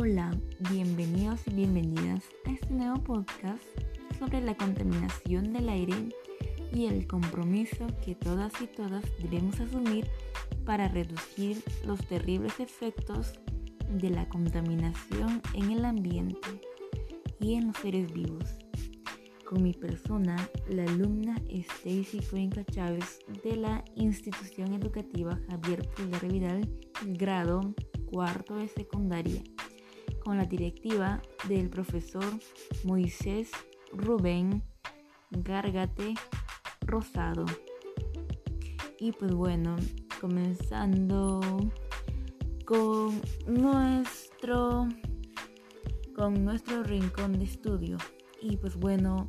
Hola, bienvenidos y bienvenidas a este nuevo podcast sobre la contaminación del aire y el compromiso que todas y todas debemos asumir para reducir los terribles efectos de la contaminación en el ambiente y en los seres vivos. Con mi persona, la alumna Stacy Cuenca Chávez de la institución educativa Javier Pulgar Vidal, grado cuarto de secundaria, con la directiva del profesor Moisés Rubén Gárgate Rosado. Y pues bueno, comenzando con nuestro con nuestro rincón de estudio. Y pues bueno,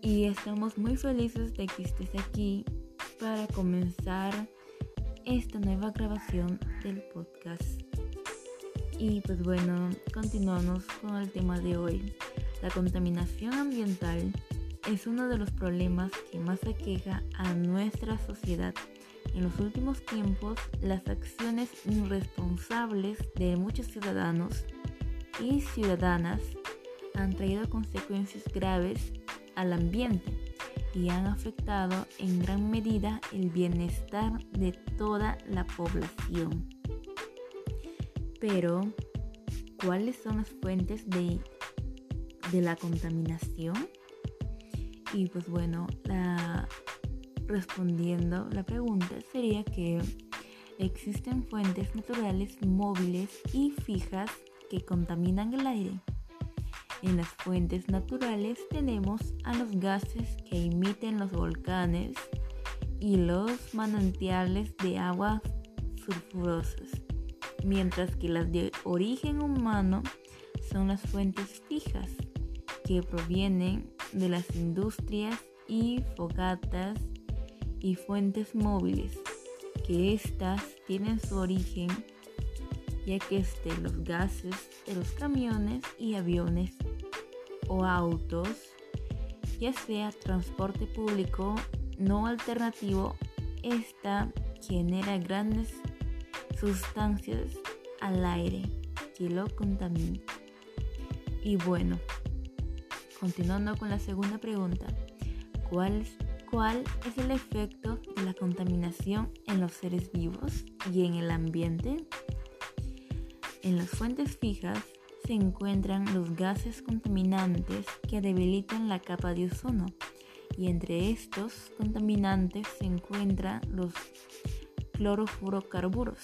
y estamos muy felices de que estés aquí para comenzar esta nueva grabación del podcast. Y pues bueno, continuamos con el tema de hoy. La contaminación ambiental es uno de los problemas que más aqueja a nuestra sociedad. En los últimos tiempos, las acciones irresponsables de muchos ciudadanos y ciudadanas han traído consecuencias graves al ambiente y han afectado en gran medida el bienestar de toda la población. Pero, ¿cuáles son las fuentes de, de la contaminación? Y pues bueno, respondiendo la pregunta sería que existen fuentes naturales móviles y fijas que contaminan el aire. En las fuentes naturales tenemos a los gases que emiten los volcanes y los manantiales de aguas sulfurosas, mientras que las de origen humano son las fuentes fijas que provienen de las industrias y fogatas y fuentes móviles, que éstas tienen su origen ya que este, los gases de los camiones y aviones o autos, ya sea transporte público no alternativo, esta genera grandes sustancias al aire que lo contaminan. Y bueno, continuando con la segunda pregunta, ¿cuál, ¿cuál es el efecto de la contaminación en los seres vivos y en el ambiente? En las fuentes fijas se encuentran los gases contaminantes que debilitan la capa de ozono y entre estos contaminantes se encuentran los clorofurocarburos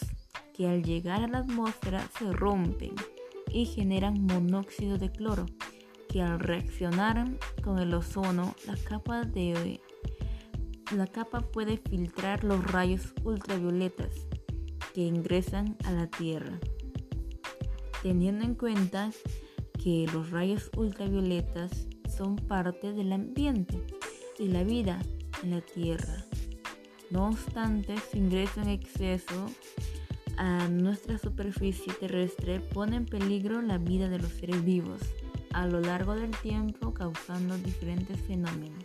que al llegar a la atmósfera se rompen y generan monóxido de cloro que al reaccionar con el ozono la capa de la capa puede filtrar los rayos ultravioletas que ingresan a la Tierra teniendo en cuenta que los rayos ultravioletas son parte del ambiente y la vida en la Tierra. No obstante, su ingreso en exceso a nuestra superficie terrestre pone en peligro la vida de los seres vivos a lo largo del tiempo causando diferentes fenómenos.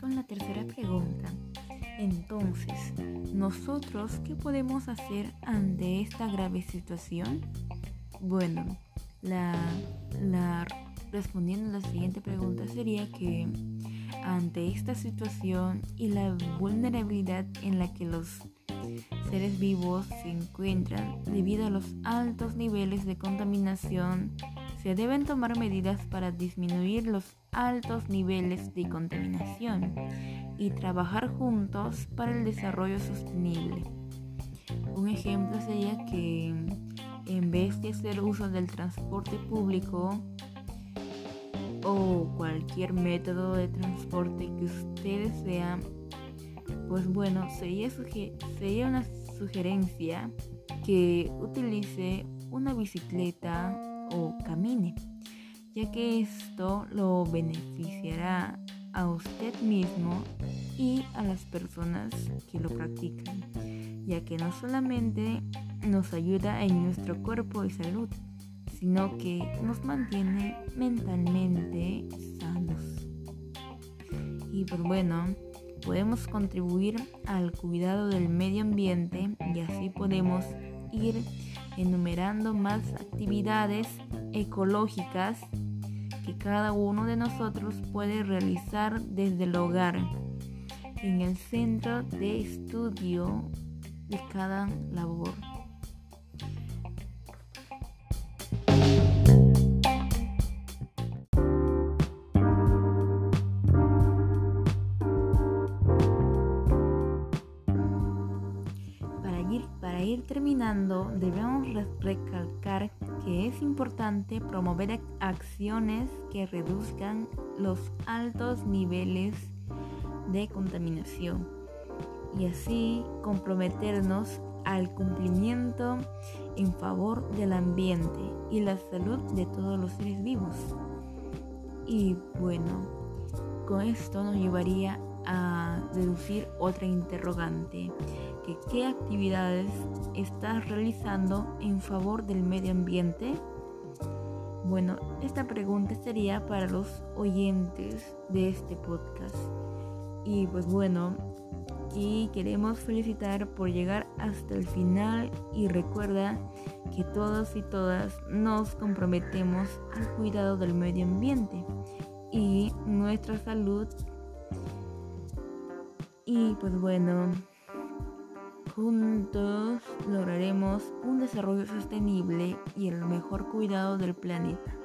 con la tercera pregunta. Entonces, ¿nosotros qué podemos hacer ante esta grave situación? Bueno, la, la, respondiendo a la siguiente pregunta sería que ante esta situación y la vulnerabilidad en la que los seres vivos se encuentran debido a los altos niveles de contaminación se deben tomar medidas para disminuir los altos niveles de contaminación y trabajar juntos para el desarrollo sostenible. Un ejemplo sería que en vez de hacer uso del transporte público o cualquier método de transporte que ustedes sean, pues bueno, sería, sería una sugerencia que utilice una bicicleta o camine, ya que esto lo beneficiará a usted mismo y a las personas que lo practican, ya que no solamente nos ayuda en nuestro cuerpo y salud, sino que nos mantiene mentalmente sanos. Y pues bueno, podemos contribuir al cuidado del medio ambiente y así podemos ir enumerando más actividades ecológicas que cada uno de nosotros puede realizar desde el hogar en el centro de estudio de cada labor. Para ir, terminando, debemos recalcar que es importante promover acciones que reduzcan los altos niveles de contaminación y así comprometernos al cumplimiento en favor del ambiente y la salud de todos los seres vivos. Y bueno, con esto nos llevaría a deducir otra interrogante, que qué actividades estás realizando en favor del medio ambiente. Bueno, esta pregunta sería para los oyentes de este podcast. Y pues bueno, y queremos felicitar por llegar hasta el final y recuerda que todos y todas nos comprometemos al cuidado del medio ambiente y nuestra salud. Y pues bueno, juntos lograremos un desarrollo sostenible y el mejor cuidado del planeta.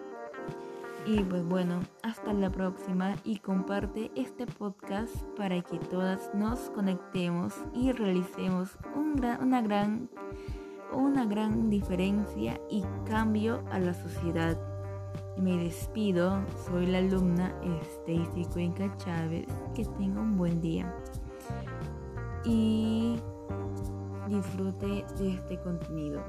Y pues bueno, hasta la próxima y comparte este podcast para que todas nos conectemos y realicemos una, gran, una gran diferencia y cambio a la sociedad. Me despido, soy la alumna Stacy Cuenca Chávez, que tenga un buen día y disfrute de este contenido.